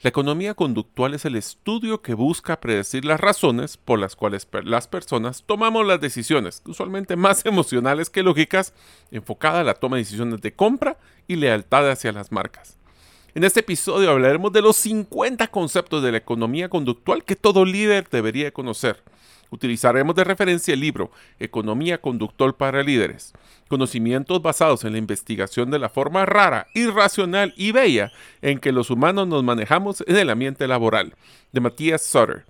La economía conductual es el estudio que busca predecir las razones por las cuales las personas tomamos las decisiones, usualmente más emocionales que lógicas, enfocada a la toma de decisiones de compra y lealtad hacia las marcas. En este episodio hablaremos de los 50 conceptos de la economía conductual que todo líder debería conocer. Utilizaremos de referencia el libro Economía Conductual para Líderes, conocimientos basados en la investigación de la forma rara, irracional y bella en que los humanos nos manejamos en el ambiente laboral, de Matías Sutter.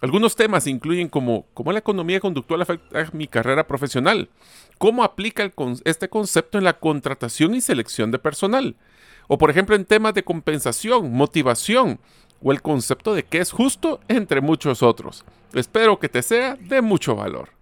Algunos temas incluyen como cómo la economía conductual afecta a mi carrera profesional, cómo aplica este concepto en la contratación y selección de personal, o por ejemplo en temas de compensación, motivación, o el concepto de qué es justo, entre muchos otros. Espero que te sea de mucho valor.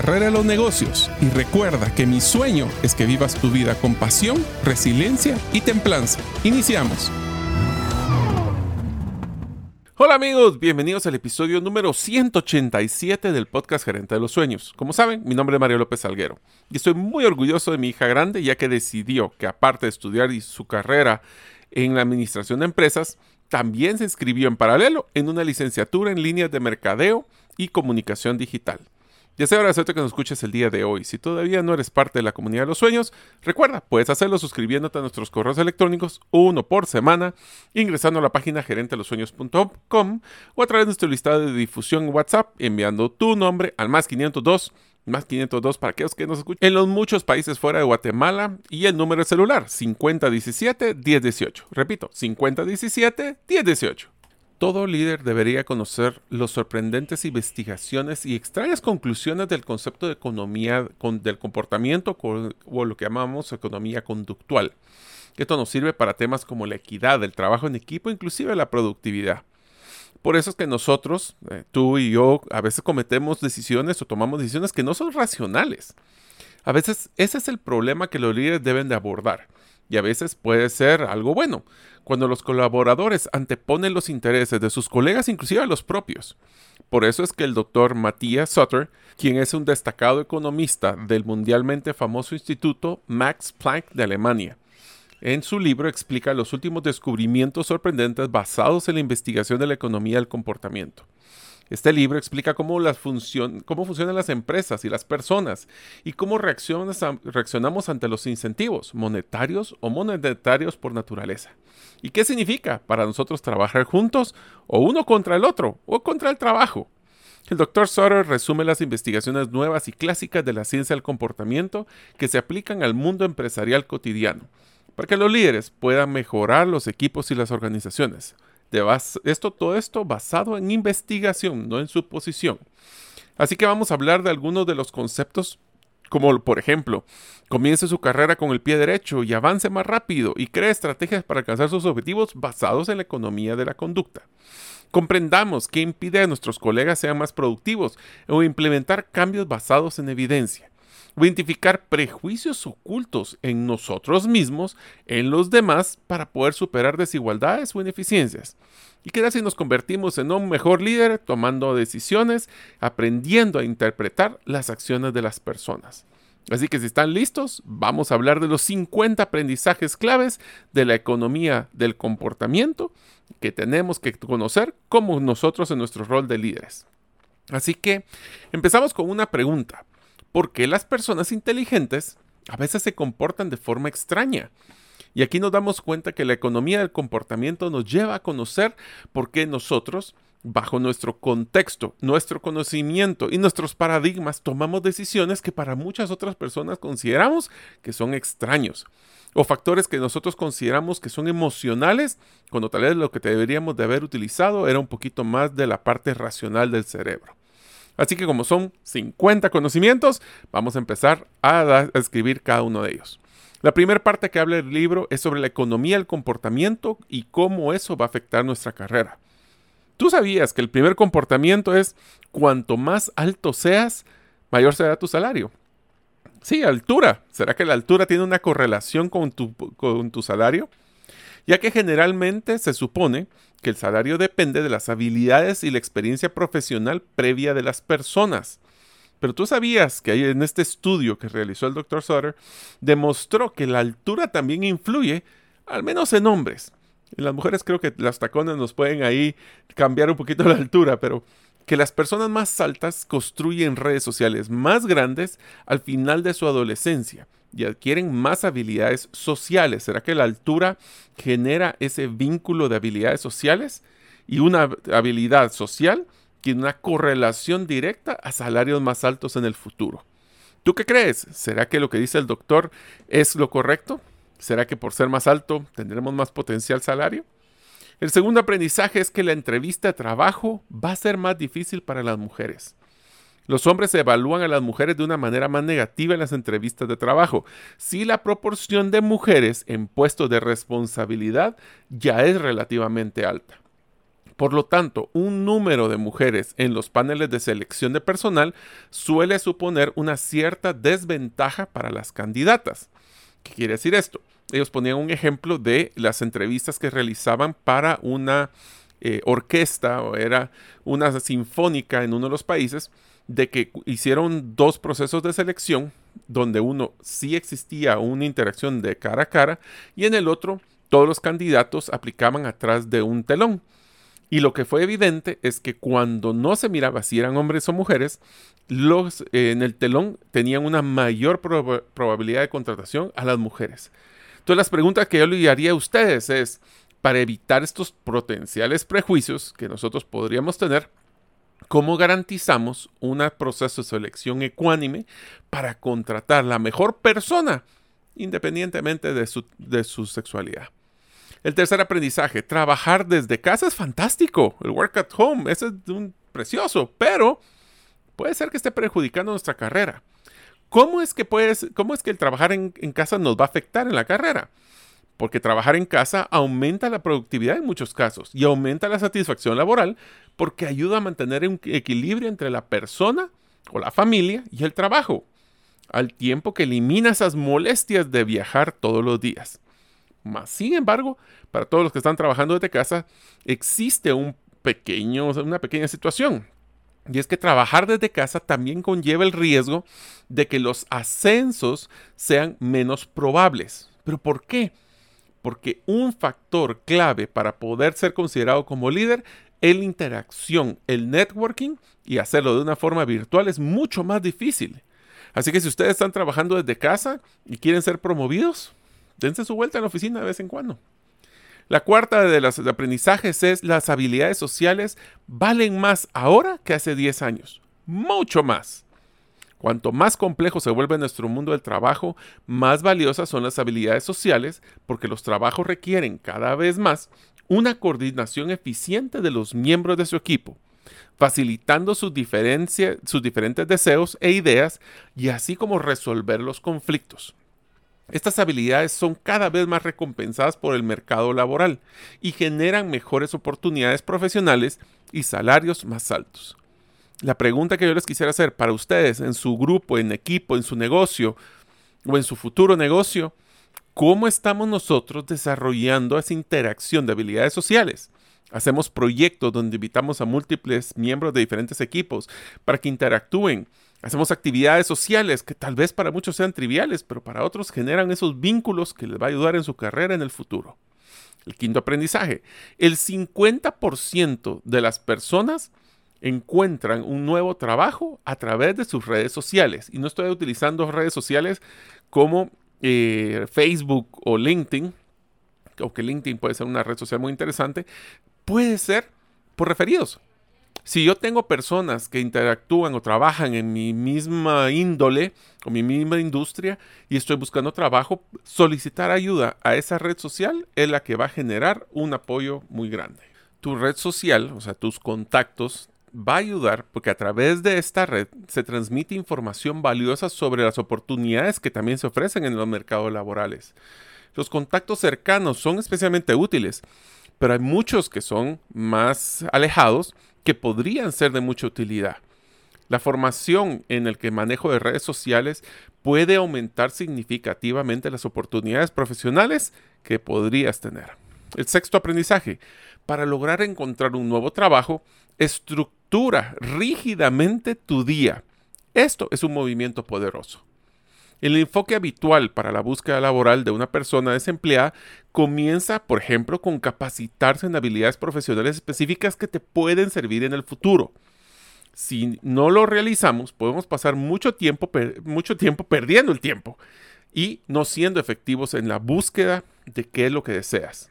carrera de los negocios y recuerda que mi sueño es que vivas tu vida con pasión, resiliencia y templanza. Iniciamos. Hola amigos, bienvenidos al episodio número 187 del podcast Gerente de los Sueños. Como saben, mi nombre es Mario López Salguero y estoy muy orgulloso de mi hija grande ya que decidió que aparte de estudiar su carrera en la administración de empresas, también se inscribió en paralelo en una licenciatura en líneas de mercadeo y comunicación digital. Sea agradecerte que nos escuches el día de hoy. Si todavía no eres parte de la comunidad de los sueños, recuerda, puedes hacerlo suscribiéndote a nuestros correos electrónicos, uno por semana, ingresando a la página gerentelosueños.com o a través de nuestro listado de difusión WhatsApp, enviando tu nombre al más 502 más 502 para aquellos que nos escuchan en los muchos países fuera de Guatemala y el número de celular 5017-1018. Repito, 5017-1018. Todo líder debería conocer las sorprendentes investigaciones y extrañas conclusiones del concepto de economía del comportamiento o lo que llamamos economía conductual. Esto nos sirve para temas como la equidad, el trabajo en equipo, inclusive la productividad. Por eso es que nosotros, eh, tú y yo, a veces cometemos decisiones o tomamos decisiones que no son racionales. A veces ese es el problema que los líderes deben de abordar y a veces puede ser algo bueno, cuando los colaboradores anteponen los intereses de sus colegas, inclusive a los propios. Por eso es que el doctor Matthias Sutter, quien es un destacado economista del mundialmente famoso instituto Max Planck de Alemania, en su libro explica los últimos descubrimientos sorprendentes basados en la investigación de la economía del comportamiento. Este libro explica cómo, cómo funcionan las empresas y las personas y cómo reaccionamos ante los incentivos, monetarios o monetarios por naturaleza. ¿Y qué significa para nosotros trabajar juntos o uno contra el otro o contra el trabajo? El Dr. Sutter resume las investigaciones nuevas y clásicas de la ciencia del comportamiento que se aplican al mundo empresarial cotidiano, para que los líderes puedan mejorar los equipos y las organizaciones, esto, todo esto basado en investigación, no en suposición. Así que vamos a hablar de algunos de los conceptos como por ejemplo, comience su carrera con el pie derecho y avance más rápido y cree estrategias para alcanzar sus objetivos basados en la economía de la conducta. Comprendamos qué impide a nuestros colegas sean más productivos o implementar cambios basados en evidencia identificar prejuicios ocultos en nosotros mismos, en los demás, para poder superar desigualdades o ineficiencias. Y qué si nos convertimos en un mejor líder tomando decisiones, aprendiendo a interpretar las acciones de las personas. Así que si están listos, vamos a hablar de los 50 aprendizajes claves de la economía del comportamiento que tenemos que conocer como nosotros en nuestro rol de líderes. Así que empezamos con una pregunta. ¿Por qué las personas inteligentes a veces se comportan de forma extraña? Y aquí nos damos cuenta que la economía del comportamiento nos lleva a conocer por qué nosotros, bajo nuestro contexto, nuestro conocimiento y nuestros paradigmas, tomamos decisiones que para muchas otras personas consideramos que son extraños. O factores que nosotros consideramos que son emocionales, cuando tal vez lo que deberíamos de haber utilizado era un poquito más de la parte racional del cerebro. Así que como son 50 conocimientos, vamos a empezar a, escribir cada uno de ellos. La primera parte que habla el libro es sobre la economía del comportamiento y cómo eso va a afectar nuestra carrera. ¿Tú sabías que el primer comportamiento es cuanto más alto seas, mayor será tu salario? Sí, altura. ¿Será que la altura tiene una correlación con tu, con tu salario? Ya que generalmente se supone que el salario depende de las habilidades y la experiencia profesional previa de las personas. Pero tú sabías que en este estudio que realizó el Dr. Sutter, demostró que la altura también influye, al menos en hombres. En las mujeres creo que las tacones nos pueden ahí cambiar un poquito la altura, pero que las personas más altas construyen redes sociales más grandes al final de su adolescencia y adquieren más habilidades sociales. ¿Será que la altura genera ese vínculo de habilidades sociales? Y una habilidad social tiene una correlación directa a salarios más altos en el futuro. ¿Tú qué crees? ¿Será que lo que dice el doctor es lo correcto? ¿Será que por ser más alto tendremos más potencial salario? El segundo aprendizaje es que la entrevista de trabajo va a ser más difícil para las mujeres. Los hombres evalúan a las mujeres de una manera más negativa en las entrevistas de trabajo. Si la proporción de mujeres en puestos de responsabilidad ya es relativamente alta. Por lo tanto, un número de mujeres en los paneles de selección de personal suele suponer una cierta desventaja para las candidatas. ¿Qué quiere decir esto? Ellos ponían un ejemplo de las entrevistas que realizaban para una eh, orquesta o era una sinfónica en uno de los países, de que hicieron dos procesos de selección, donde uno sí existía una interacción de cara a cara y en el otro todos los candidatos aplicaban atrás de un telón. Y lo que fue evidente es que cuando no se miraba si eran hombres o mujeres, los en el telón tenían una mayor probabilidad de contratación a las mujeres. Entonces las preguntas que yo le haría a ustedes es, para evitar estos potenciales prejuicios que nosotros podríamos tener, ¿cómo garantizamos un proceso de selección ecuánime para contratar la mejor persona independientemente de su, de su sexualidad? El tercer aprendizaje, trabajar desde casa es fantástico. El work at home, es un precioso, pero puede ser que esté perjudicando nuestra carrera. ¿Cómo es que, puedes, cómo es que el trabajar en casa nos va a afectar en la carrera? Porque trabajar en casa aumenta la productividad en muchos casos y aumenta la satisfacción laboral porque ayuda a mantener un equilibrio entre la persona o la familia y el trabajo, al tiempo que elimina esas molestias de viajar todos los días. Más sin embargo, para todos los que están trabajando desde casa, existe un pequeño, una pequeña situación. Y es que trabajar desde casa también conlleva el riesgo de que los ascensos sean menos probables. ¿Pero por qué? Porque un factor clave para poder ser considerado como líder es la interacción, el networking y hacerlo de una forma virtual es mucho más difícil. Así que si ustedes están trabajando desde casa y quieren ser promovidos, dense su vuelta en la oficina de vez en cuando. La cuarta de los aprendizajes es las habilidades sociales valen más ahora que hace 10 años. Mucho más. Cuanto más complejo se vuelve nuestro mundo del trabajo, más valiosas son las habilidades sociales porque los trabajos requieren cada vez más una coordinación eficiente de los miembros de su equipo, facilitando sus, diferentes deseos e ideas y así como resolver los conflictos. Estas habilidades son cada vez más recompensadas por el mercado laboral y generan mejores oportunidades profesionales y salarios más altos. La pregunta que yo les quisiera hacer para ustedes en su grupo, en equipo, en su negocio o en su futuro negocio, ¿cómo estamos nosotros desarrollando esa interacción de habilidades sociales? Hacemos proyectos donde invitamos a múltiples miembros de diferentes equipos para que interactúen, Hacemos actividades sociales que tal vez para muchos sean triviales, pero para otros generan esos vínculos que les va a ayudar en su carrera en el futuro. El quinto aprendizaje. El 50% de las personas encuentran un nuevo trabajo a través de sus redes sociales. Y no estoy utilizando redes sociales como eh, Facebook o LinkedIn, o que LinkedIn puede ser una red social muy interesante, puede ser por referidos. Si yo tengo personas que interactúan o trabajan en mi misma índole o mi misma industria y estoy buscando trabajo, solicitar ayuda a esa red social es la que va a generar un apoyo muy grande. Tu red social, o sea, tus contactos, va a ayudar porque a través de esta red se transmite información valiosa sobre las oportunidades que también se ofrecen en los mercados laborales. Los contactos cercanos son especialmente útiles, pero hay muchos que son más alejados que podrían ser de mucha utilidad. La formación en el que manejo de redes sociales puede aumentar significativamente las oportunidades profesionales que podrías tener. El sexto aprendizaje. Para lograr encontrar un nuevo trabajo, estructura rígidamente tu día. Esto es un movimiento poderoso. El enfoque habitual para la búsqueda laboral de una persona desempleada comienza, por ejemplo, con capacitarse en habilidades profesionales específicas que te pueden servir en el futuro. Si no lo realizamos, podemos pasar mucho tiempo, mucho tiempo perdiendo el tiempo y no siendo efectivos en la búsqueda de qué es lo que deseas.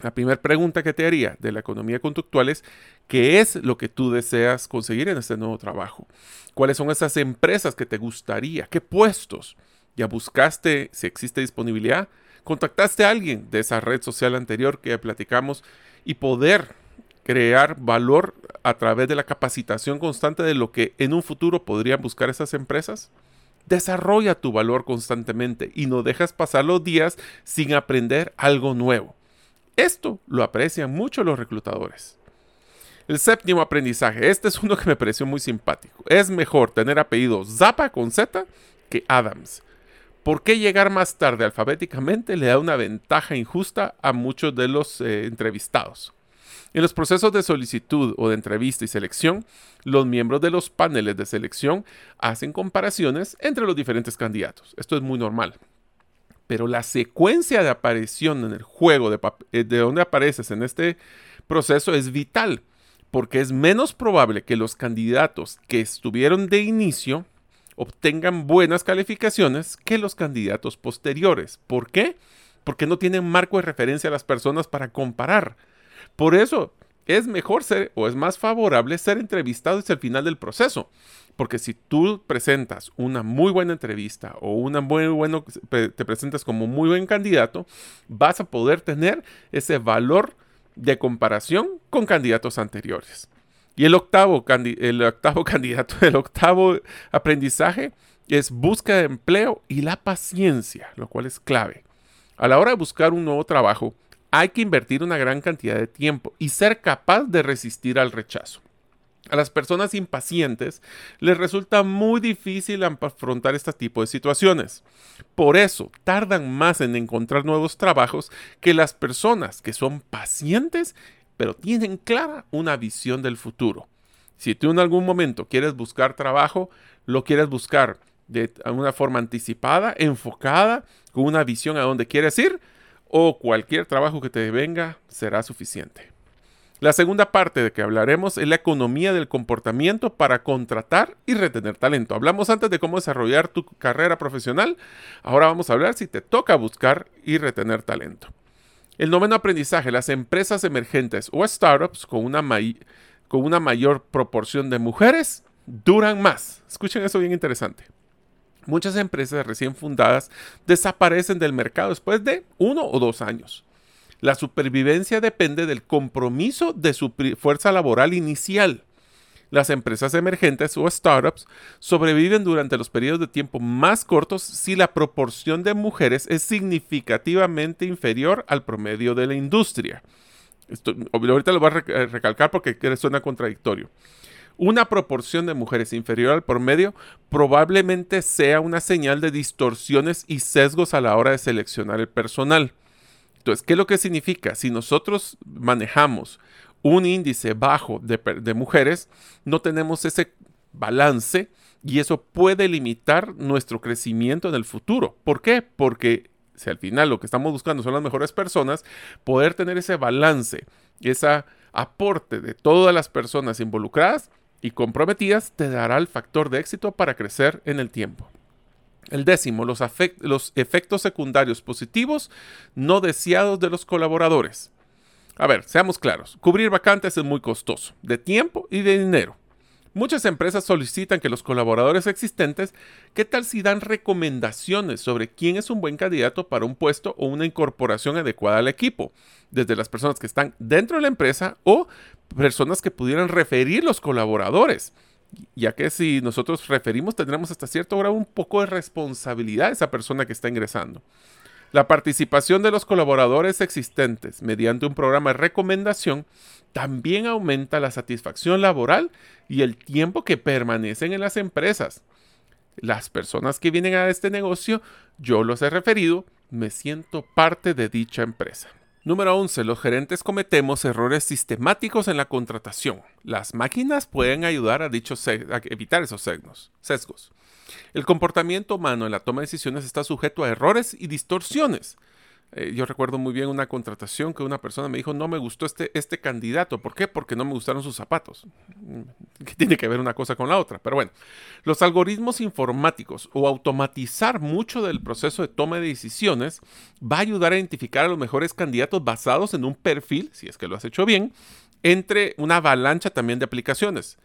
La primera pregunta que te haría de la economía conductual es, ¿qué es lo que tú deseas conseguir en este nuevo trabajo? ¿Cuáles son esas empresas que te gustaría? ¿Qué puestos? ¿Ya buscaste si existe disponibilidad? ¿Contactaste a alguien de esa red social anterior que platicamos y poder crear valor a través de la capacitación constante de lo que en un futuro podrían buscar esas empresas? Desarrolla tu valor constantemente y no dejas pasar los días sin aprender algo nuevo. Esto lo aprecian mucho los reclutadores. El séptimo aprendizaje, este es uno que me pareció muy simpático. Es mejor tener apellido Zappa con Z que Adams. ¿Por qué llegar más tarde alfabéticamente le da una ventaja injusta a muchos de los eh, entrevistados? En los procesos de solicitud o de entrevista y selección, los miembros de los paneles de selección hacen comparaciones entre los diferentes candidatos. Esto es muy normal pero la secuencia de aparición en el juego de, eh, de donde apareces en este proceso es vital, porque es menos probable que los candidatos que estuvieron de inicio obtengan buenas calificaciones que los candidatos posteriores. ¿Por qué? Porque no tienen marco de referencia a las personas para comparar. Por eso es mejor ser o es más favorable ser entrevistado hacia el final del proceso, porque si tú presentas una muy buena entrevista o una muy bueno, te presentas como muy buen candidato, vas a poder tener ese valor de comparación con candidatos anteriores. Y el octavo, el octavo candidato, el octavo aprendizaje es búsqueda de empleo y la paciencia, lo cual es clave. A la hora de buscar un nuevo trabajo, hay que invertir una gran cantidad de tiempo y ser capaz de resistir al rechazo. A las personas impacientes les resulta muy difícil afrontar este tipo de situaciones. Por eso tardan más en encontrar nuevos trabajos que las personas que son pacientes pero tienen clara una visión del futuro. Si tú en algún momento quieres buscar trabajo, lo quieres buscar de una forma anticipada, enfocada, con una visión a dónde quieres ir, o cualquier trabajo que te venga será suficiente. La segunda parte de que hablaremos es la economía del comportamiento para contratar y retener talento. Hablamos antes de cómo desarrollar tu carrera profesional. Ahora vamos a hablar si te toca buscar y retener talento. El noveno aprendizaje, las empresas emergentes o startups con una, con una mayor proporción de mujeres duran más. Escuchen eso bien interesante. Muchas empresas recién fundadas desaparecen del mercado después de uno o dos años. La supervivencia depende del compromiso de su fuerza laboral inicial. Las empresas emergentes o startups sobreviven durante los periodos de tiempo más cortos si la proporción de mujeres es significativamente inferior al promedio de la industria. Esto, ahorita lo voy a recalcar porque suena contradictorio. Una proporción de mujeres inferior al promedio probablemente sea una señal de distorsiones y sesgos a la hora de seleccionar el personal. Entonces, ¿qué es lo que significa? Si nosotros manejamos un índice bajo de, mujeres, no tenemos ese balance y eso puede limitar nuestro crecimiento en el futuro. ¿Por qué? Porque si al final lo que estamos buscando son las mejores personas, poder tener ese balance, ese aporte de todas las personas involucradas y comprometidas te dará el factor de éxito para crecer en el tiempo. El décimo, los, efectos secundarios positivos no deseados de los colaboradores. A ver, seamos claros, cubrir vacantes es muy costoso, de tiempo y de dinero. Muchas empresas solicitan que los colaboradores existentes, ¿qué tal si dan recomendaciones sobre quién es un buen candidato para un puesto o una incorporación adecuada al equipo? Desde las personas que están dentro de la empresa o personas que pudieran referir los colaboradores. Ya que si nosotros referimos, tendremos hasta cierto grado un poco de responsabilidad de esa persona que está ingresando. La participación de los colaboradores existentes mediante un programa de recomendación también aumenta la satisfacción laboral y el tiempo que permanecen en las empresas. Las personas que vienen a este negocio, yo los he referido, me siento parte de dicha empresa. Número 11. Los gerentes cometemos errores sistemáticos en la contratación. Las máquinas pueden ayudar a, dichos evitar esos sesgos. El comportamiento humano en la toma de decisiones está sujeto a errores y distorsiones. Eh, yo recuerdo muy bien una contratación que una persona me dijo, no me gustó este, este candidato. ¿Por qué? Porque no me gustaron sus zapatos. Mm, ¿Qué tiene que ver una cosa con la otra? Pero bueno, los algoritmos informáticos o automatizar mucho del proceso de toma de decisiones va a ayudar a identificar a los mejores candidatos basados en un perfil, si es que lo has hecho bien, entre una avalancha también de aplicaciones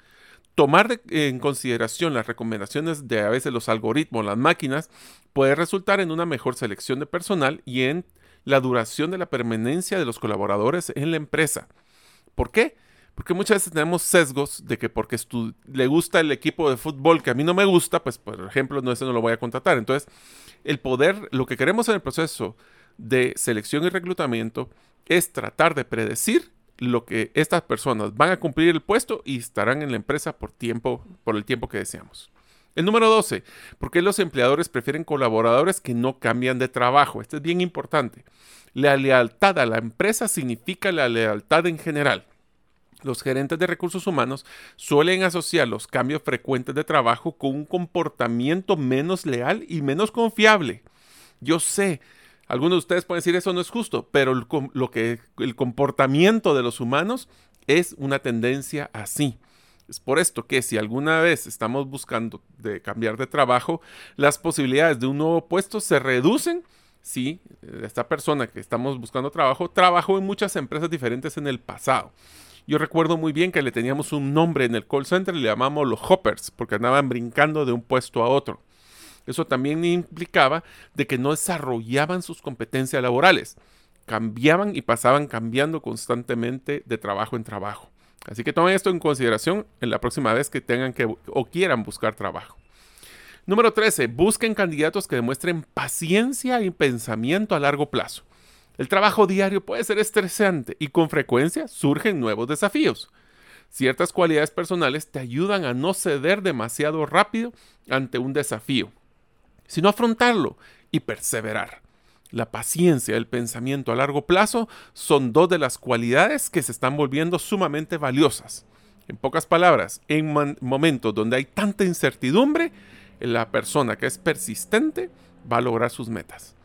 tomar en consideración las recomendaciones de a veces los algoritmos, las máquinas, puede resultar en una mejor selección de personal y en la duración de la permanencia de los colaboradores en la empresa. ¿Por qué? Porque muchas veces tenemos sesgos de que porque le gusta el equipo de fútbol que a mí no me gusta, pues por ejemplo, no, ese no lo voy a contratar. Entonces, el poder, lo que queremos en el proceso de selección y reclutamiento es tratar de predecir lo que estas personas van a cumplir el puesto y estarán en la empresa por tiempo, por el tiempo que deseamos. El número 12, ¿por qué los empleadores prefieren colaboradores que no cambian de trabajo? Esto es bien importante. La lealtad a la empresa significa la lealtad en general. Los gerentes de recursos humanos suelen asociar los cambios frecuentes de trabajo con un comportamiento menos leal y menos confiable. Yo sé, algunos de ustedes pueden decir eso no es justo, pero el, lo que, el comportamiento de los humanos es una tendencia así. Es por esto que si alguna vez estamos buscando de cambiar de trabajo, las posibilidades de un nuevo puesto se reducen si esta persona que estamos buscando trabajo trabajó en muchas empresas diferentes en el pasado. Yo recuerdo muy bien que le teníamos un nombre en el call center, le llamamos los hoppers, porque andaban brincando de un puesto a otro. Eso también implicaba de que no desarrollaban sus competencias laborales, cambiaban y pasaban cambiando constantemente de trabajo en trabajo. Así que tomen esto en consideración en la próxima vez que tengan que o quieran buscar trabajo. Número 13. Busquen candidatos que demuestren paciencia y pensamiento a largo plazo. El trabajo diario puede ser estresante y con frecuencia surgen nuevos desafíos. Ciertas cualidades personales te ayudan a no ceder demasiado rápido ante un desafío sino afrontarlo y perseverar. La paciencia y el pensamiento a largo plazo son dos de las cualidades que se están volviendo sumamente valiosas. En pocas palabras, en momentos donde hay tanta incertidumbre, la persona que es persistente va a lograr sus metas.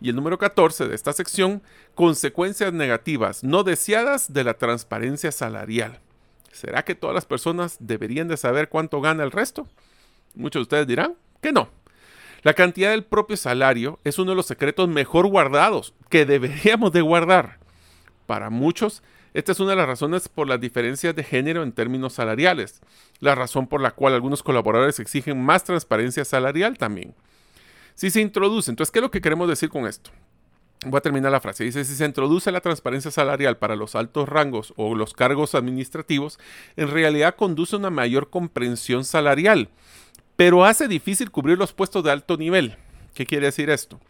Y el número 14 de esta sección, consecuencias negativas no deseadas de la transparencia salarial. ¿Será que todas las personas deberían de saber cuánto gana el resto? Muchos de ustedes dirán que no. La cantidad del propio salario es uno de los secretos mejor guardados que deberíamos de guardar. Para muchos, esta es una de las razones por las diferencias de género en términos salariales, la razón por la cual algunos colaboradores exigen más transparencia salarial también. Si se introduce, entonces, ¿qué es lo que queremos decir con esto? Voy a terminar la frase. Dice, si se introduce la transparencia salarial para los altos rangos o los cargos administrativos, en realidad conduce a una mayor comprensión salarial pero hace difícil cubrir los puestos de alto nivel. ¿Qué quiere decir esto?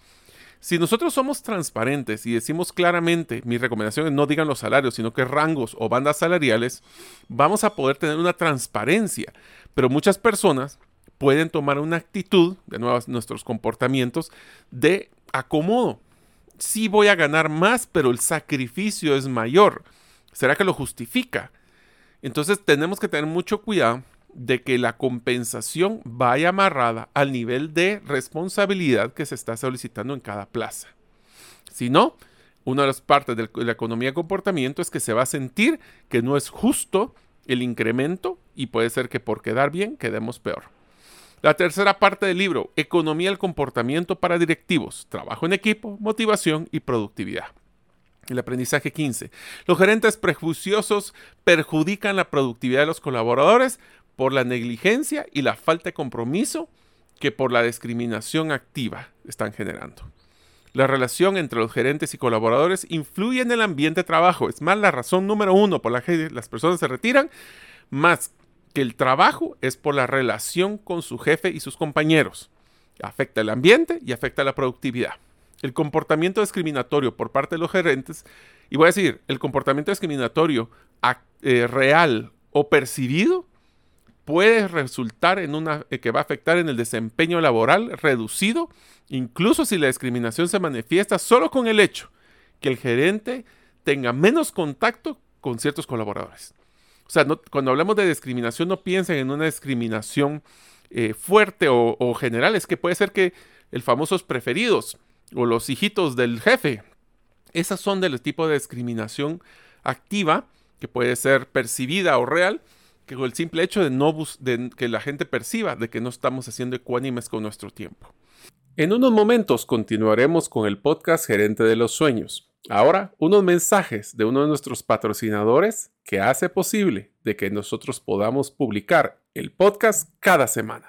Si nosotros somos transparentes y decimos claramente, mis recomendaciones no digan los salarios, sino que rangos o bandas salariales, vamos a poder tener una transparencia. Pero muchas personas pueden tomar una actitud, de nuevo nuestros comportamientos, de acomodo. Sí voy a ganar más, pero el sacrificio es mayor. ¿Será que lo justifica? Entonces tenemos que tener mucho cuidado de que la compensación vaya amarrada al nivel de responsabilidad que se está solicitando en cada plaza. Si no, una de las partes de la economía de comportamiento es que se va a sentir que no es justo el incremento y puede ser que por quedar bien quedemos peor. La tercera parte del libro, Economía del comportamiento para directivos, trabajo en equipo, motivación y productividad. El aprendizaje 15. Los gerentes prejuiciosos perjudican la productividad de los colaboradores por la negligencia y la falta de compromiso que por la discriminación activa están generando. La relación entre los gerentes y colaboradores influye en el ambiente de trabajo. Es más, la razón número uno por la que las personas se retiran, más que el trabajo, es por la relación con su jefe y sus compañeros. Afecta el ambiente y afecta la productividad. El comportamiento discriminatorio por parte de los gerentes, y voy a decir, el comportamiento discriminatorio eh, real o percibido, puede resultar en una eh, que va a afectar en el desempeño laboral reducido, incluso si la discriminación se manifiesta solo con el hecho que el gerente tenga menos contacto con ciertos colaboradores. O sea, cuando hablamos de discriminación no piensen en una discriminación eh, fuerte o, o, general, es que puede ser que el famosos preferidos o los hijitos del jefe, esas son del tipo de discriminación activa que puede ser percibida o real, que el simple hecho de, no de que la gente perciba de que no estamos haciendo ecuánimes con nuestro tiempo. En unos momentos continuaremos con el podcast Gerente de los Sueños. Ahora, unos mensajes de uno de nuestros patrocinadores que hace posible de que nosotros podamos publicar el podcast cada semana.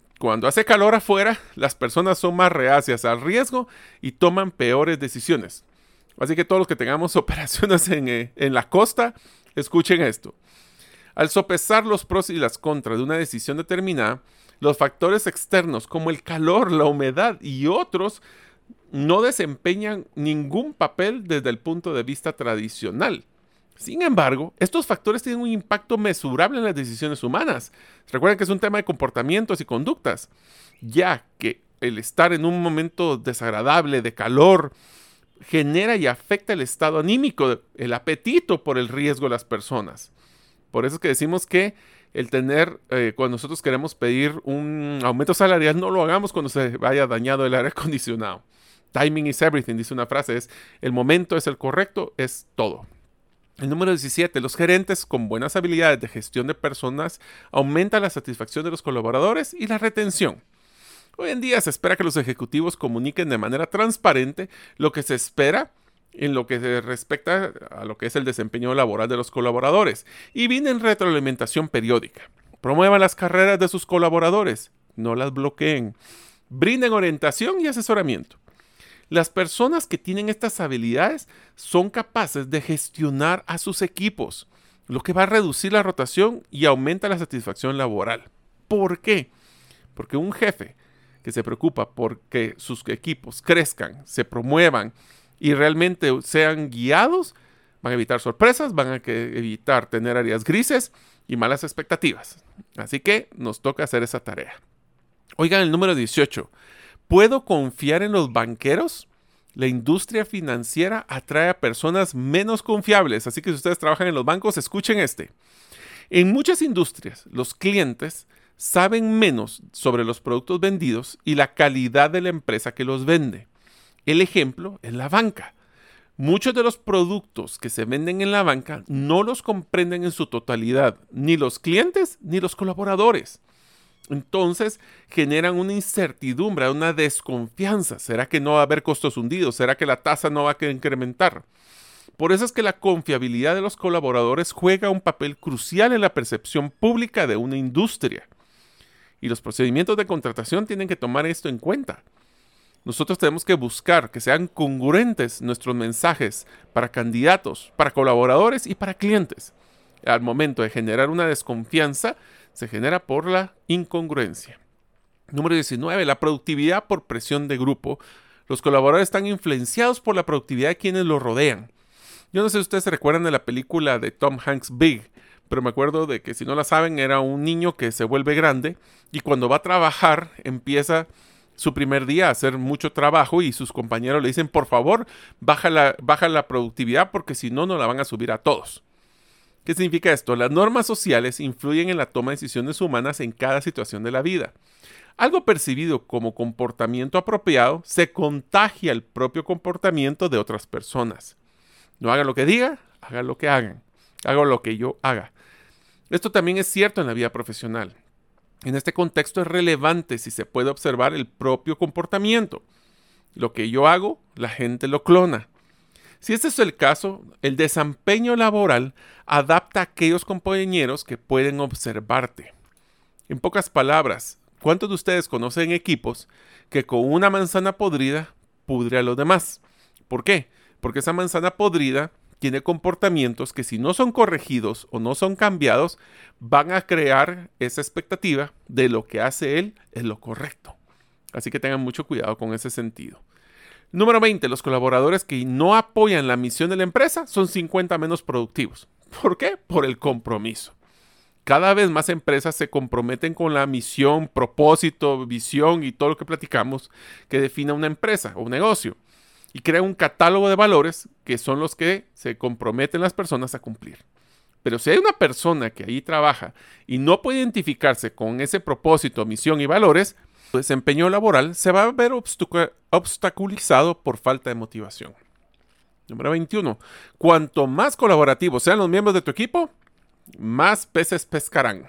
cuando hace calor afuera, las personas son más reacias al riesgo y toman peores decisiones. Así que todos los que tengamos operaciones eh, en, la costa, escuchen esto. Al sopesar los pros y las contras de una decisión determinada, los factores externos como el calor, la humedad y otros no desempeñan ningún papel desde el punto de vista tradicional. Sin embargo, estos factores tienen un impacto mesurable en las decisiones humanas. Recuerden que es un tema de comportamientos y conductas, ya que el estar en un momento desagradable, de calor, genera y afecta el estado anímico, el apetito por el riesgo de las personas. Por eso es que decimos que el tener, eh, cuando nosotros queremos pedir un aumento salarial, no lo hagamos cuando se vaya dañado el aire acondicionado. Timing is everything, dice una frase, es el momento es el correcto, es todo. El número 17. Los gerentes con buenas habilidades de gestión de personas aumentan la satisfacción de los colaboradores y la retención. Hoy en día se espera que los ejecutivos comuniquen de manera transparente lo que se espera en lo que respecta a lo que es el desempeño laboral de los colaboradores y viene en retroalimentación periódica. Promuevan las carreras de sus colaboradores, no las bloqueen. Brinden orientación y asesoramiento. Las personas que tienen estas habilidades son capaces de gestionar a sus equipos, lo que va a reducir la rotación y aumenta la satisfacción laboral. ¿Por qué? Porque un jefe que se preocupa por que sus equipos crezcan, se promuevan y realmente sean guiados, van a evitar sorpresas, van a evitar tener áreas grises y malas expectativas. Así que nos toca hacer esa tarea. Oigan el número 18. ¿Puedo confiar en los banqueros? La industria financiera atrae a personas menos confiables, así que si ustedes trabajan en los bancos, escuchen este. En muchas industrias, los clientes saben menos sobre los productos vendidos y la calidad de la empresa que los vende. El ejemplo es la banca. Muchos de los productos que se venden en la banca no los comprenden en su totalidad, ni los clientes ni los colaboradores. Entonces generan una incertidumbre, una desconfianza. ¿Será que no va a haber costos hundidos? ¿Será que la tasa no va a incrementar? Por eso es que la confiabilidad de los colaboradores juega un papel crucial en la percepción pública de una industria. Y los procedimientos de contratación tienen que tomar esto en cuenta. Nosotros tenemos que buscar que sean congruentes nuestros mensajes para candidatos, para colaboradores y para clientes. Al momento de generar una desconfianza, se genera por la incongruencia. Número 19. La productividad por presión de grupo. Los colaboradores están influenciados por la productividad de quienes los rodean. Yo no sé si ustedes se recuerdan de la película de Tom Hanks Big, pero me acuerdo de que si no la saben era un niño que se vuelve grande y cuando va a trabajar empieza su primer día a hacer mucho trabajo y sus compañeros le dicen por favor baja la, baja la productividad porque si no no la van a subir a todos. ¿Qué significa esto? Las normas sociales influyen en la toma de decisiones humanas en cada situación de la vida. Algo percibido como comportamiento apropiado se contagia el propio comportamiento de otras personas. No hagan lo que diga, hagan lo que hagan. Hago lo que yo haga. Esto también es cierto en la vida profesional. En este contexto es relevante si se puede observar el propio comportamiento. Lo que yo hago, la gente lo clona. Si este es el caso, el desempeño laboral adapta a aquellos compañeros que pueden observarte. En pocas palabras, ¿cuántos de ustedes conocen equipos que con una manzana podrida pudre a los demás? ¿Por qué? Porque esa manzana podrida tiene comportamientos que si no son corregidos o no son cambiados, van a crear esa expectativa de lo que hace él es lo correcto. Así que tengan mucho cuidado con ese sentido. Número 20. Los colaboradores que no apoyan la misión de la empresa son 50 menos productivos. ¿Por qué? Por el compromiso. Cada vez más empresas se comprometen con la misión, propósito, visión y todo lo que platicamos que define una empresa o un negocio y crea un catálogo de valores que son los que se comprometen las personas a cumplir. Pero si hay una persona que ahí trabaja y no puede identificarse con ese propósito, misión y valores, desempeño laboral se va a ver obstaculizado por falta de motivación. Número 21. Cuanto más colaborativos sean los miembros de tu equipo, más peces pescarán.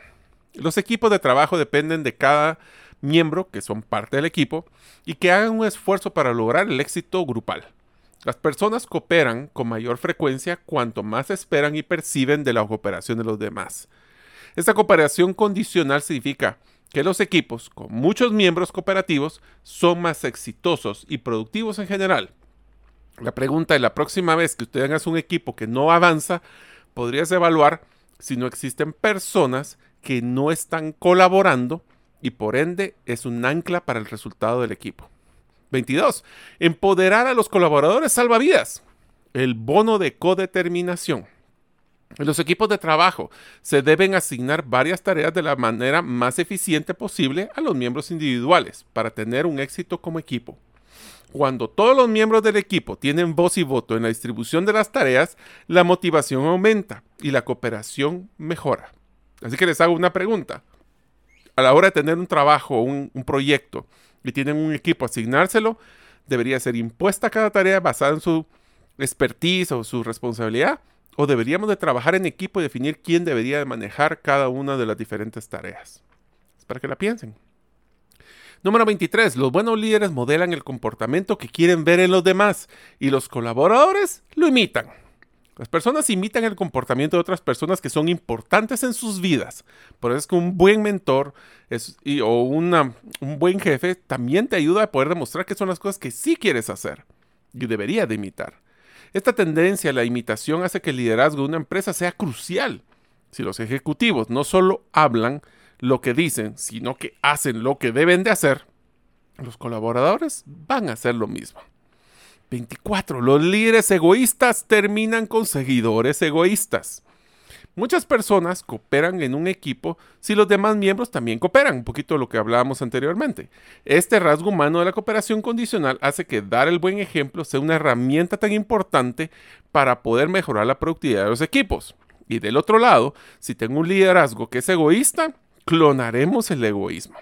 Los equipos de trabajo dependen de cada miembro, que son parte del equipo, y que hagan un esfuerzo para lograr el éxito grupal. Las personas cooperan con mayor frecuencia cuanto más esperan y perciben de la cooperación de los demás. Esta cooperación condicional significa que los equipos con muchos miembros cooperativos son más exitosos y productivos en general. La pregunta es, la próxima vez que usted haga un equipo que no avanza, podrías evaluar si no existen personas que no están colaborando y por ende es un ancla para el resultado del equipo. 22. Empoderar a los colaboradores salva vidas. El bono de codeterminación. Los equipos de trabajo se deben asignar varias tareas de la manera más eficiente posible a los miembros individuales para tener un éxito como equipo. Cuando todos los miembros del equipo tienen voz y voto en la distribución de las tareas, la motivación aumenta y la cooperación mejora. Así que les hago una pregunta a la hora de tener un trabajo, un, un proyecto, y tienen un equipo, asignárselo, debería ser impuesta cada tarea basada en su expertise o su responsabilidad, o deberíamos de trabajar en equipo y definir quién debería de manejar cada una de las diferentes tareas. Es para que la piensen. Número 23. Los buenos líderes modelan el comportamiento que quieren ver en los demás y los colaboradores lo imitan. Las personas imitan el comportamiento de otras personas que son importantes en sus vidas. Por eso es que un buen mentor o un buen jefe también te ayuda a poder demostrar que son las cosas que sí quieres hacer y debería de imitar. Esta tendencia a la imitación hace que el liderazgo de una empresa sea crucial. Si los ejecutivos no solo hablan lo que dicen, sino que hacen lo que deben de hacer, los colaboradores van a hacer lo mismo. 24. Los líderes egoístas terminan con seguidores egoístas. Muchas personas cooperan en un equipo si los demás miembros también cooperan, un poquito de lo que hablábamos anteriormente. Este rasgo humano de la cooperación condicional hace que dar el buen ejemplo sea una herramienta tan importante para poder mejorar la productividad de los equipos. Y del otro lado, si tengo un liderazgo que es egoísta, clonaremos el egoísmo.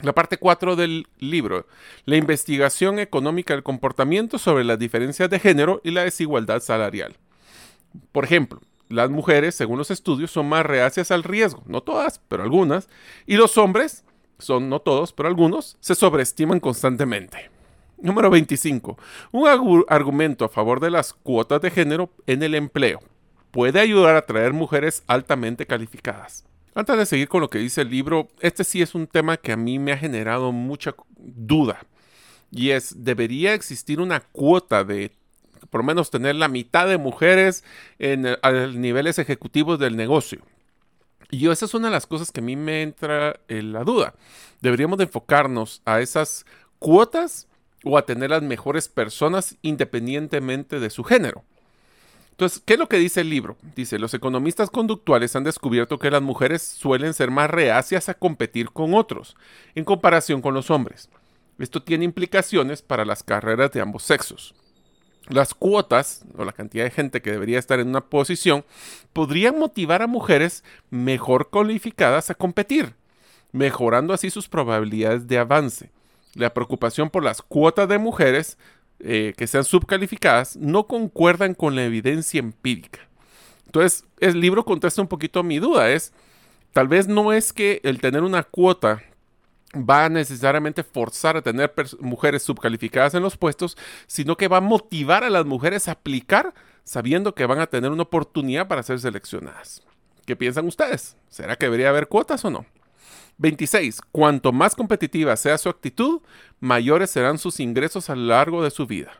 La parte 4 del libro, la investigación económica del comportamiento sobre las diferencias de género y la desigualdad salarial. Por ejemplo, las mujeres, según los estudios, son más reacias al riesgo, no todas, pero algunas, y los hombres, son no todos, pero algunos, se sobreestiman constantemente. Número 25. Un argumento a favor de las cuotas de género en el empleo. Puede ayudar a atraer mujeres altamente calificadas. Antes de seguir con lo que dice el libro, este sí es un tema que a mí me ha generado mucha duda. Y es, ¿debería existir una cuota de por lo menos tener la mitad de mujeres en niveles ejecutivos del negocio? Y yo, esa es una de las cosas que a mí me entra en la duda. Deberíamos de enfocarnos a esas cuotas o a tener las mejores personas independientemente de su género. Entonces, ¿qué es lo que dice el libro? Dice, los economistas conductuales han descubierto que las mujeres suelen ser más reacias a competir con otros en comparación con los hombres. Esto tiene implicaciones para las carreras de ambos sexos. Las cuotas o la cantidad de gente que debería estar en una posición podrían motivar a mujeres mejor cualificadas a competir, mejorando así sus probabilidades de avance. La preocupación por las cuotas de mujeres eh, que sean subcalificadas no concuerdan con la evidencia empírica. Entonces, el libro contesta un poquito mi duda, es, tal vez no es que el tener una cuota va a necesariamente forzar a tener mujeres subcalificadas en los puestos, sino que va a motivar a las mujeres a aplicar sabiendo que van a tener una oportunidad para ser seleccionadas. ¿Qué piensan ustedes? ¿Será que debería haber cuotas o no? 26. Cuanto más competitiva sea su actitud, mayores serán sus ingresos a lo largo de su vida.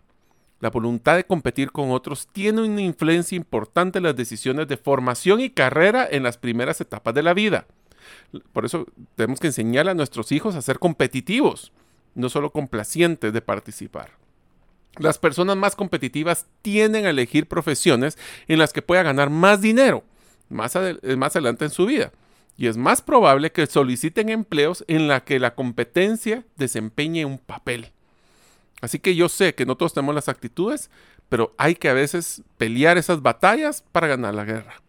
La voluntad de competir con otros tiene una influencia importante en las decisiones de formación y carrera en las primeras etapas de la vida. Por eso tenemos que enseñar a nuestros hijos a ser competitivos, no solo complacientes de participar. Las personas más competitivas tienden a elegir profesiones en las que pueda ganar más dinero más, más adelante en su vida. Y es más probable que soliciten empleos en la que la competencia desempeñe un papel. Así que yo sé que no todos tenemos las actitudes, pero hay que a veces pelear esas batallas para ganar la guerra.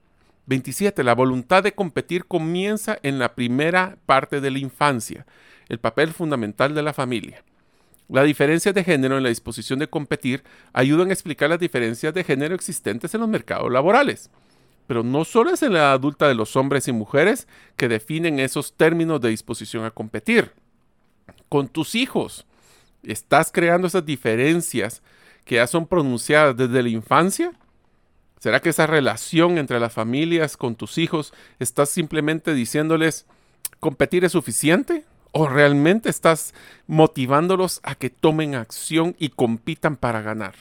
27. La voluntad de competir comienza en la primera parte de la infancia, el papel fundamental de la familia. La diferencia de género en la disposición de competir ayudan a explicar las diferencias de género existentes en los mercados laborales. Pero no solo es en la edad adulta de los hombres y mujeres que definen esos términos de disposición a competir. Con tus hijos, ¿estás creando esas diferencias que ya son pronunciadas desde la infancia? ¿Será que esa relación entre las familias con tus hijos estás simplemente diciéndoles competir es suficiente? ¿O realmente estás motivándolos a que tomen acción y compitan para ganar?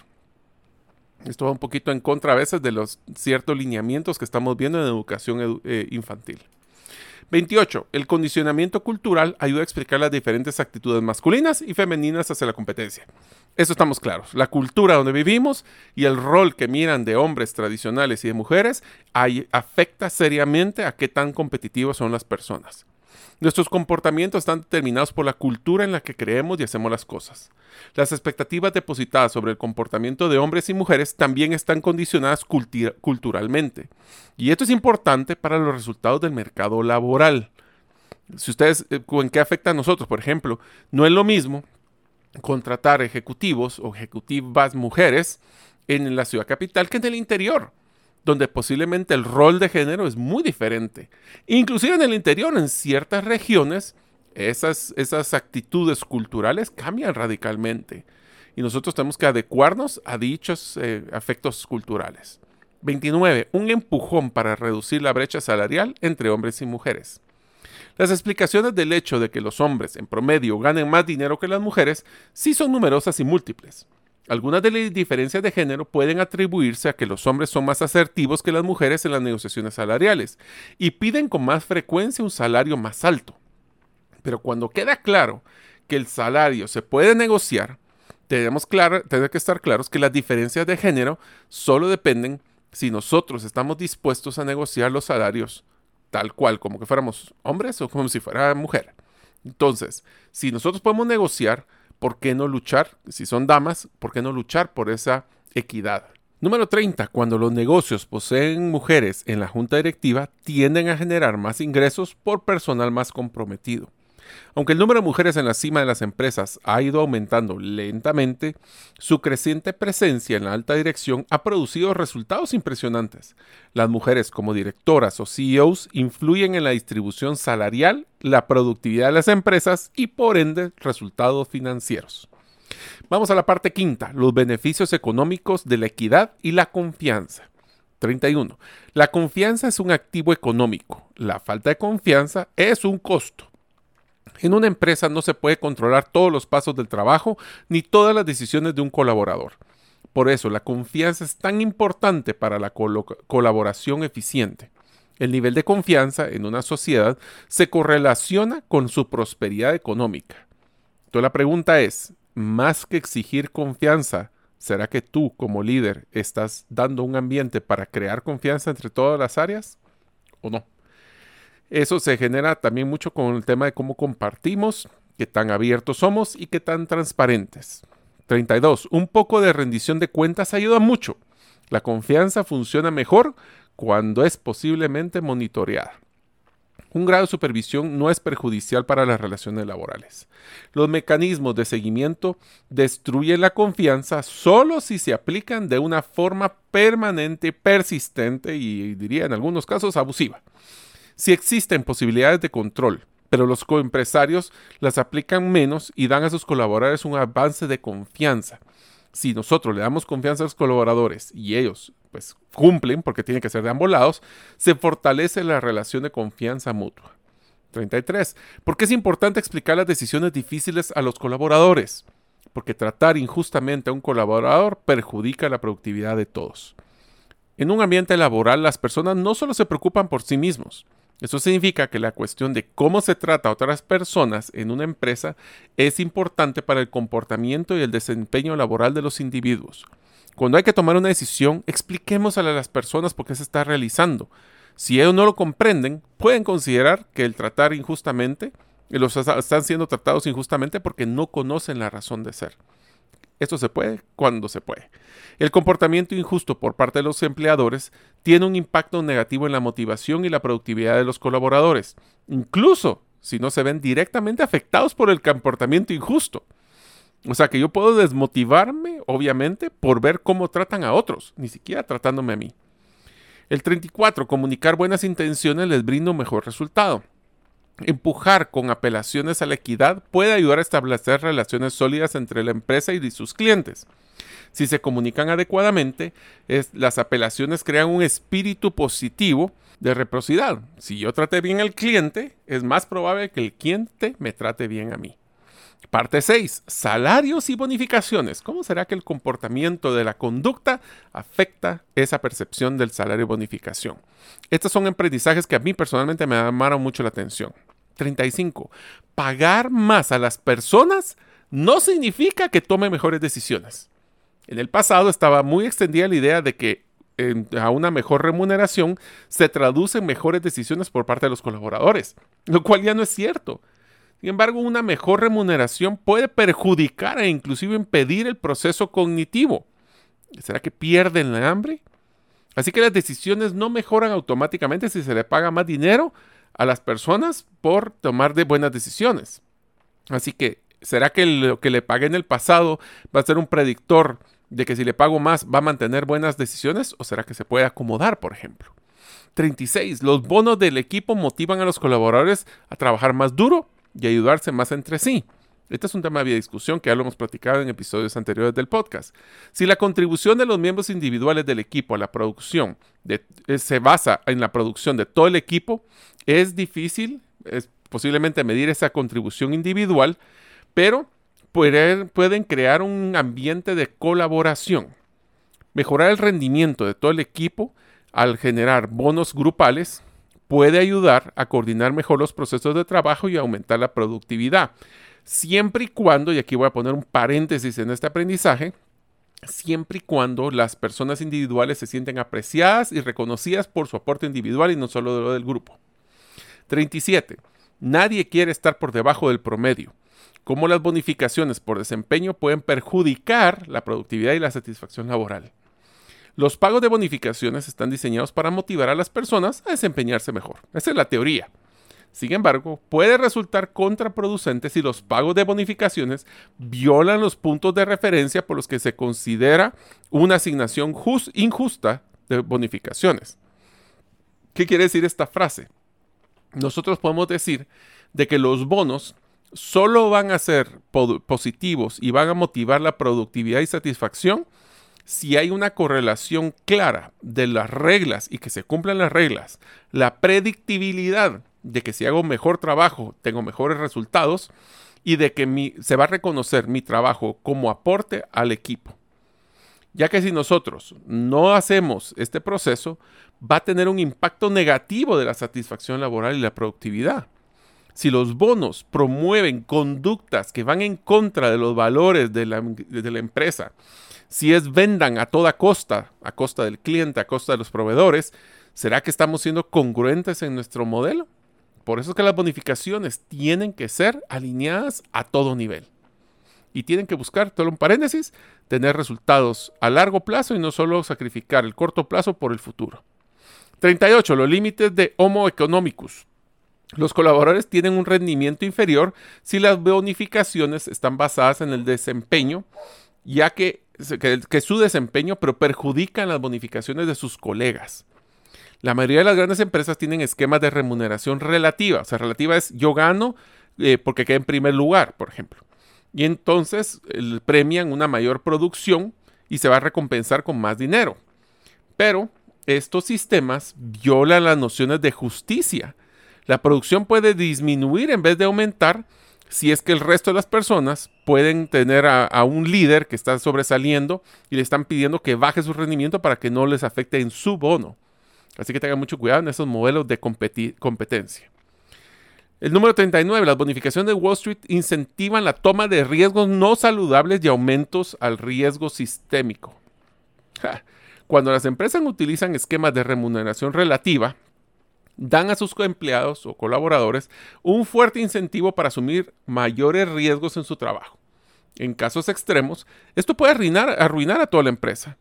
Esto va un poquito en contra a veces de los ciertos lineamientos que estamos viendo en educación eh, infantil. 28. El condicionamiento cultural ayuda a explicar las diferentes actitudes masculinas y femeninas hacia la competencia. Eso estamos claros. La cultura donde vivimos y el rol que miran de hombres tradicionales y de mujeres afecta seriamente a qué tan competitivos son las personas. Nuestros comportamientos están determinados por la cultura en la que creemos y hacemos las cosas. Las expectativas depositadas sobre el comportamiento de hombres y mujeres también están condicionadas culturalmente. Y esto es importante para los resultados del mercado laboral. Si ustedes, eh, ¿en qué afecta a nosotros? Por ejemplo, no es lo mismo contratar ejecutivos o ejecutivas mujeres en la ciudad capital que en el interior donde posiblemente el rol de género es muy diferente. Inclusive en el interior, en ciertas regiones, esas, esas actitudes culturales cambian radicalmente. Y nosotros tenemos que adecuarnos a dichos eh, afectos culturales. 29. Un empujón para reducir la brecha salarial entre hombres y mujeres. Las explicaciones del hecho de que los hombres en promedio ganen más dinero que las mujeres sí son numerosas y múltiples. Algunas de las diferencias de género pueden atribuirse a que los hombres son más asertivos que las mujeres en las negociaciones salariales y piden con más frecuencia un salario más alto. Pero cuando queda claro que el salario se puede negociar, tenemos, que estar claros que las diferencias de género solo dependen si nosotros estamos dispuestos a negociar los salarios tal cual, como que fuéramos hombres o como si fuera mujer. Entonces, si nosotros podemos negociar, ¿por qué no luchar? Si son damas, ¿por qué no luchar por esa equidad? Número 30. Cuando los negocios poseen mujeres en la junta directiva, tienden a generar más ingresos por personal más comprometido. Aunque el número de mujeres en la cima de las empresas ha ido aumentando lentamente, su creciente presencia en la alta dirección ha producido resultados impresionantes. Las mujeres como directoras o CEOs influyen en la distribución salarial, la productividad de las empresas y por ende resultados financieros. Vamos a la parte quinta, los beneficios económicos de la equidad y la confianza. 31. La confianza es un activo económico. La falta de confianza es un costo. En una empresa no se puede controlar todos los pasos del trabajo ni todas las decisiones de un colaborador. Por eso la confianza es tan importante para la colaboración eficiente. El nivel de confianza en una sociedad se correlaciona con su prosperidad económica. Entonces la pregunta es, más que exigir confianza, ¿será que tú como líder estás dando un ambiente para crear confianza entre todas las áreas o no? Eso se genera también mucho con el tema de cómo compartimos, qué tan abiertos somos y qué tan transparentes. 32. Un poco de rendición de cuentas ayuda mucho. La confianza funciona mejor cuando es posiblemente monitoreada. Un grado de supervisión no es perjudicial para las relaciones laborales. Los mecanismos de seguimiento destruyen la confianza solo si se aplican de una forma permanente, persistente y diría en algunos casos abusiva. Si existen posibilidades de control, pero los coempresarios las aplican menos y dan a sus colaboradores un avance de confianza. Si nosotros le damos confianza a los colaboradores y ellos pues cumplen, porque tiene que ser de ambos lados, se fortalece la relación de confianza mutua. 33. ¿Por qué es importante explicar las decisiones difíciles a los colaboradores? Porque tratar injustamente a un colaborador perjudica la productividad de todos. En un ambiente laboral las personas no solo se preocupan por sí mismos, eso significa que la cuestión de cómo se trata a otras personas en una empresa es importante para el comportamiento y el desempeño laboral de los individuos. Cuando hay que tomar una decisión, expliquemos a las personas por qué se está realizando. Si ellos no lo comprenden, pueden considerar que el tratar injustamente, los están siendo tratados injustamente porque no conocen la razón de ser. Esto se puede cuando se puede. El comportamiento injusto por parte de los empleadores tiene un impacto negativo en la motivación y la productividad de los colaboradores, incluso si no se ven directamente afectados por el comportamiento injusto. O sea que yo puedo desmotivarme, obviamente, por ver cómo tratan a otros, ni siquiera tratándome a mí. El 34. Comunicar buenas intenciones les brinda un mejor resultado. Empujar con apelaciones a la equidad puede ayudar a establecer relaciones sólidas entre la empresa y sus clientes. Si se comunican adecuadamente, las apelaciones crean un espíritu positivo de reciprocidad. Si yo trate bien al cliente, es más probable que el cliente me trate bien a mí. Parte 6. Salarios y bonificaciones. ¿Cómo será que el comportamiento de la conducta afecta esa percepción del salario y bonificación? Estos son aprendizajes que a mí personalmente me llamaron mucho la atención. 35. Pagar más a las personas no significa que tome mejores decisiones. En el pasado estaba muy extendida la idea de que a una mejor remuneración se traducen mejores decisiones por parte de los colaboradores, lo cual ya no es cierto. Sin embargo, una mejor remuneración puede perjudicar e inclusive impedir el proceso cognitivo. ¿Será que pierden la hambre? Así que las decisiones no mejoran automáticamente si se le paga más dinero a las personas por tomar de buenas decisiones. Así que, ¿será que lo que le pagué en el pasado va a ser un predictor de que si le pago más va a mantener buenas decisiones o será que se puede acomodar, por ejemplo? 36. Los bonos del equipo motivan a los colaboradores a trabajar más duro y ayudarse más entre sí. Este es un tema de discusión que ya lo hemos platicado en episodios anteriores del podcast. Si la contribución de los miembros individuales del equipo a la producción eh, se basa en la producción de todo el equipo, es difícil es posiblemente medir esa contribución individual, pero pueden crear un ambiente de colaboración. Mejorar el rendimiento de todo el equipo al generar bonos grupales puede ayudar a coordinar mejor los procesos de trabajo y aumentar la productividad siempre y cuando, y aquí voy a poner un paréntesis en este aprendizaje, siempre y cuando las personas individuales se sienten apreciadas y reconocidas por su aporte individual y no solo de lo del grupo. 37. Nadie quiere estar por debajo del promedio. Cómo las bonificaciones por desempeño pueden perjudicar la productividad y la satisfacción laboral. Los pagos de bonificaciones están diseñados para motivar a las personas a desempeñarse mejor. Esa es la teoría. Sin embargo, puede resultar contraproducente si los pagos de bonificaciones violan los puntos de referencia por los que se considera una asignación injusta de bonificaciones. ¿Qué quiere decir esta frase? Nosotros podemos decir de que los bonos solo van a ser positivos y van a motivar la productividad y satisfacción si hay una correlación clara de las reglas y que se cumplan las reglas, la predictibilidad de que si hago mejor trabajo, tengo mejores resultados y de que se va a reconocer mi trabajo como aporte al equipo. Ya que si nosotros no hacemos este proceso, va a tener un impacto negativo de la satisfacción laboral y la productividad. Si los bonos promueven conductas que van en contra de los valores de la, de la empresa, si es vendan a toda costa, a costa del cliente, a costa de los proveedores, ¿será que estamos siendo congruentes en nuestro modelo? Por eso es que las bonificaciones tienen que ser alineadas a todo nivel. Y tienen que buscar, todo un paréntesis, tener resultados a largo plazo y no solo sacrificar el corto plazo por el futuro. 38. Los límites de Homo economicus. Los colaboradores tienen un rendimiento inferior si las bonificaciones están basadas en el desempeño, ya que, que, su desempeño pero perjudican las bonificaciones de sus colegas. La mayoría de las grandes empresas tienen esquemas de remuneración relativa. O sea, relativa es yo gano eh, porque quedé en primer lugar, por ejemplo. Y entonces premian una mayor producción y se va a recompensar con más dinero. Pero estos sistemas violan las nociones de justicia. La producción puede disminuir en vez de aumentar si es que el resto de las personas pueden tener a, un líder que está sobresaliendo y le están pidiendo que baje su rendimiento para que no les afecte en su bono. Así que tengan mucho cuidado en esos modelos de competencia. El número 39, las bonificaciones de Wall Street incentivan la toma de riesgos no saludables y aumentos al riesgo sistémico. Cuando las empresas utilizan esquemas de remuneración relativa, dan a sus empleados o colaboradores un fuerte incentivo para asumir mayores riesgos en su trabajo. En casos extremos, esto puede arruinar, arruinar a toda la empresa.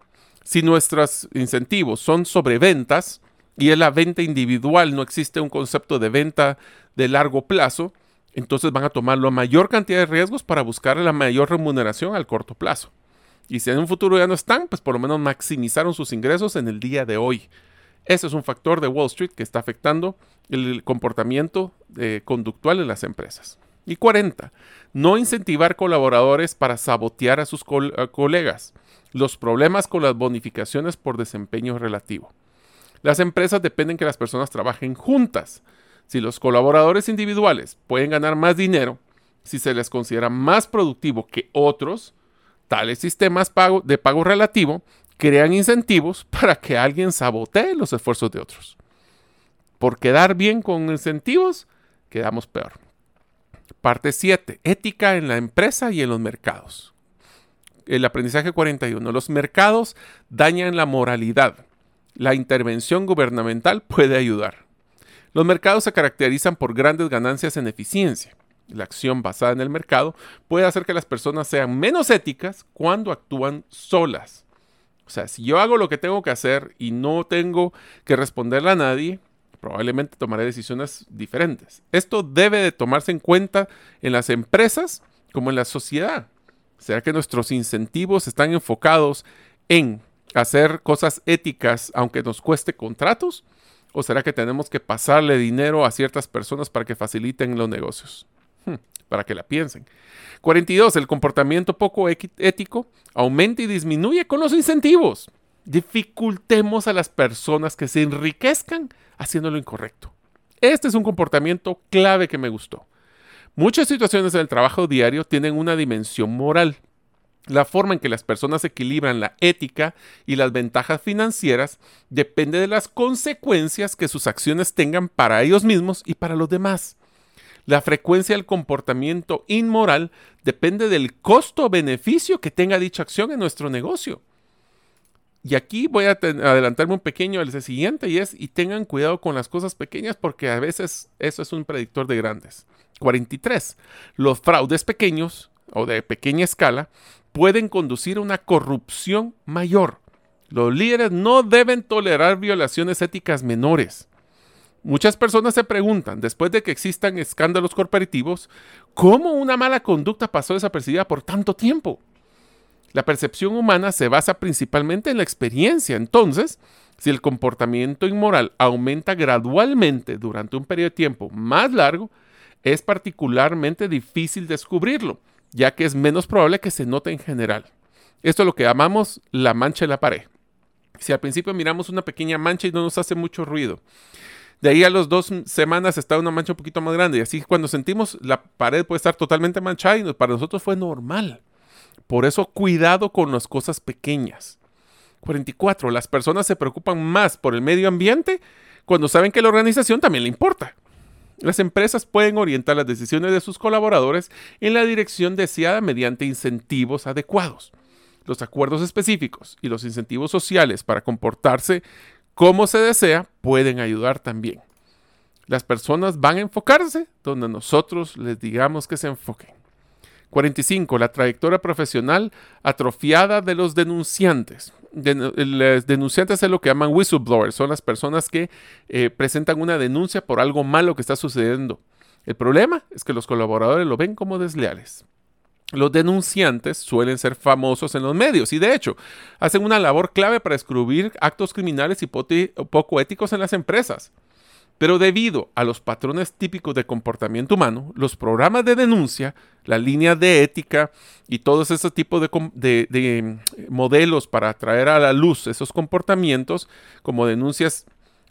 Si nuestros incentivos son sobre ventas y es la venta individual, no existe un concepto de venta de largo plazo, entonces van a tomar la mayor cantidad de riesgos para buscar la mayor remuneración al corto plazo. Y si en un futuro ya no están, pues por lo menos maximizaron sus ingresos en el día de hoy. Ese es un factor de Wall Street que está afectando el comportamiento eh, conductual en las empresas. Y 40. No incentivar colaboradores para sabotear a sus colegas. Los problemas con las bonificaciones por desempeño relativo. Las empresas dependen que las personas trabajen juntas. Si los colaboradores individuales pueden ganar más dinero, si se les considera más productivo que otros, Tales sistemas de pago relativo crean incentivos para que alguien sabotee los esfuerzos de otros. Por quedar bien con incentivos, quedamos peor. Parte 7. Ética en la empresa y en los mercados. El aprendizaje 41. Los mercados dañan la moralidad. La intervención gubernamental puede ayudar. Los mercados se caracterizan por grandes ganancias en eficiencia la acción basada en el mercado, puede hacer que las personas sean menos éticas cuando actúan solas. O sea, si yo hago lo que tengo que hacer y no tengo que responderle a nadie, probablemente tomaré decisiones diferentes. Esto debe de tomarse en cuenta en las empresas como en la sociedad. ¿Será que nuestros incentivos están enfocados en hacer cosas éticas aunque nos cueste contratos? ¿O será que tenemos que pasarle dinero a ciertas personas para que faciliten los negocios? Hmm, para que la piensen. 42. El comportamiento poco ético aumenta y disminuye con los incentivos. Dificultemos a las personas que se enriquezcan haciendo lo incorrecto. Este es un comportamiento clave que me gustó. Muchas situaciones del trabajo diario tienen una dimensión moral. La forma en que las personas equilibran la ética y las ventajas financieras depende de las consecuencias que sus acciones tengan para ellos mismos y para los demás. La frecuencia del comportamiento inmoral depende del costo-beneficio que tenga dicha acción en nuestro negocio. Y aquí voy a adelantarme un pequeño al siguiente y es, y tengan cuidado con las cosas pequeñas porque a veces eso es un predictor de grandes. 43. Los fraudes pequeños o de pequeña escala pueden conducir a una corrupción mayor. Los líderes no deben tolerar violaciones éticas menores. Muchas personas se preguntan, después de que existan escándalos corporativos, ¿cómo una mala conducta pasó desapercibida por tanto tiempo? La percepción humana se basa principalmente en la experiencia. Entonces, si el comportamiento inmoral aumenta gradualmente durante un periodo de tiempo más largo, es particularmente difícil descubrirlo, ya que es menos probable que se note en general. Esto es lo que llamamos la mancha en la pared. Si al principio miramos una pequeña mancha y no nos hace mucho ruido, de ahí a las dos semanas está una mancha un poquito más grande. Y así cuando sentimos la pared puede estar totalmente manchada y para nosotros fue normal. Por eso cuidado con las cosas pequeñas. 44. Las personas se preocupan más por el medio ambiente cuando saben que la organización también le importa. Las empresas pueden orientar las decisiones de sus colaboradores en la dirección deseada mediante incentivos adecuados. Los acuerdos específicos y los incentivos sociales para comportarse como se desea pueden ayudar también. Las personas van a enfocarse donde nosotros les digamos que se enfoquen. 45. La trayectoria profesional atrofiada de los denunciantes. los denunciantes es lo que llaman whistleblowers, son las personas que eh, presentan una denuncia por algo malo que está sucediendo. El problema es que los colaboradores lo ven como desleales. Los denunciantes suelen ser famosos en los medios y de hecho hacen una labor clave para descubrir actos criminales y poco éticos en las empresas. Pero debido a los patrones típicos de comportamiento humano, los programas de denuncia, la línea de ética y todos esos tipos de, de, mm, modelos para traer a la luz esos comportamientos como denuncias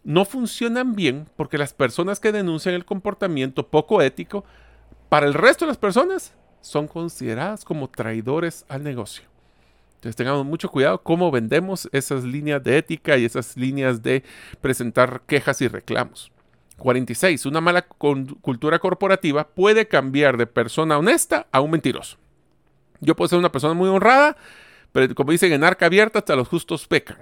no funcionan bien porque las personas que denuncian el comportamiento poco ético, para el resto de las personas, son consideradas como traidores al negocio. Entonces tengamos mucho cuidado cómo vendemos esas líneas de ética y esas líneas de presentar quejas y reclamos. 46. Una mala cultura corporativa puede cambiar de persona honesta a un mentiroso. Yo puedo ser una persona muy honrada, pero como dicen en arca abierta, hasta los justos pecan.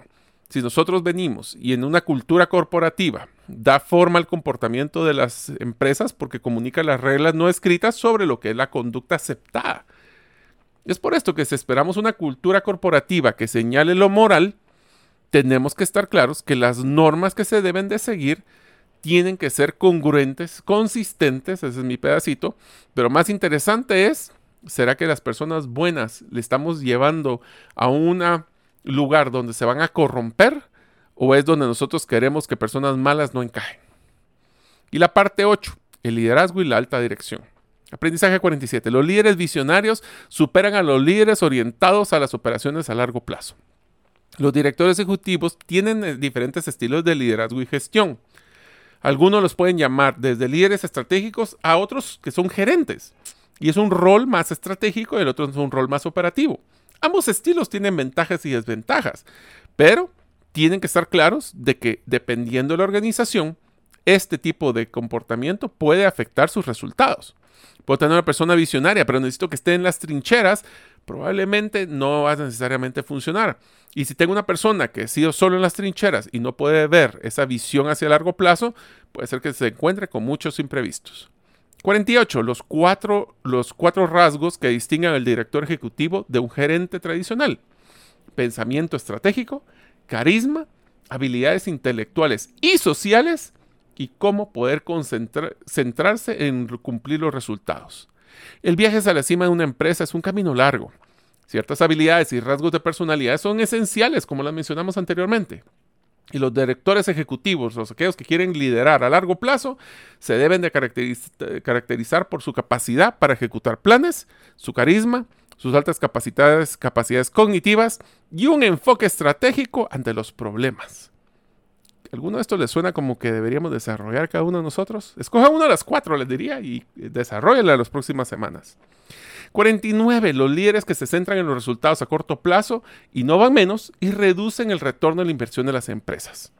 Si nosotros venimos y en una cultura corporativa da forma al comportamiento de las empresas porque comunica las reglas no escritas sobre lo que es la conducta aceptada. Es por esto que si esperamos una cultura corporativa que señale lo moral, tenemos que estar claros que las normas que se deben de seguir tienen que ser congruentes, consistentes, ese es mi pedacito, pero más interesante es, ¿será que las personas buenas le estamos llevando a un lugar donde se van a corromper o es donde nosotros queremos que personas malas no encajen? Y la parte 8, el liderazgo y la alta dirección. Aprendizaje 47. Los líderes visionarios superan a los líderes orientados a las operaciones a largo plazo. Los directores ejecutivos tienen eh, diferentes estilos de liderazgo y gestión. Algunos los pueden llamar desde líderes estratégicos a otros que son gerentes. Y es un rol más estratégico y el otro es un rol más operativo. Ambos estilos tienen ventajas y desventajas, pero tienen que estar claros de que dependiendo de la organización, este tipo de comportamiento puede afectar sus resultados. Puedo tener una persona visionaria, pero necesito que esté en las trincheras probablemente no va a necesariamente funcionar. Y si tengo una persona que ha sido solo en las trincheras y no puede ver esa visión hacia largo plazo, puede ser que se encuentre con muchos imprevistos. 48. Los cuatro, los cuatro rasgos que distinguen al director ejecutivo de un gerente tradicional. Pensamiento estratégico, carisma, habilidades intelectuales y sociales y cómo poder centrarse en cumplir los resultados. El viaje hacia la cima de una empresa es un camino largo. Ciertas habilidades y rasgos de personalidad son esenciales, como las mencionamos anteriormente. Y los directores ejecutivos, los aquellos que quieren liderar a largo plazo, se deben de caracterizar por su capacidad para ejecutar planes, su carisma, sus altas capacidades, capacidades cognitivas y un enfoque estratégico ante los problemas. ¿Alguno de estos les suena como que deberíamos desarrollar cada uno de nosotros? Escoja una de las cuatro, les diría, y desarrollenla en las próximas semanas. 49. Los líderes que se centran en los resultados a corto plazo y no van menos y reducen el retorno de la inversión de las empresas.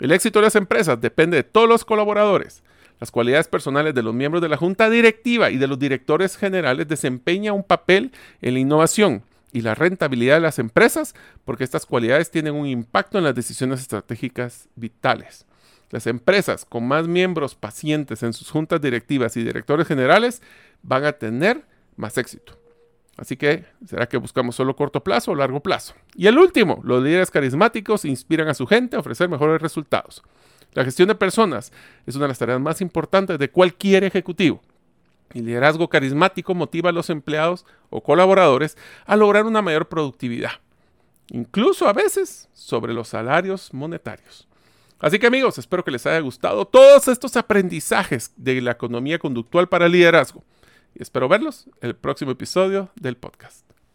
El éxito de las empresas depende de todos los colaboradores. Las cualidades personales de los miembros de la junta directiva y de los directores generales desempeñan un papel en la innovación y la rentabilidad de las empresas porque estas cualidades tienen un impacto en las decisiones estratégicas vitales. Las empresas con más miembros pacientes en sus juntas directivas y directores generales van a tener más éxito. Así que, ¿será que buscamos solo corto plazo o largo plazo? Y el último, los líderes carismáticos inspiran a su gente a ofrecer mejores resultados. La gestión de personas es una de las tareas más importantes de cualquier ejecutivo. El liderazgo carismático motiva a los empleados o colaboradores a lograr una mayor productividad, incluso a veces sobre los salarios monetarios. Así que amigos, espero que les haya gustado todos estos aprendizajes de la economía conductual para el liderazgo y espero verlos en el próximo episodio del podcast.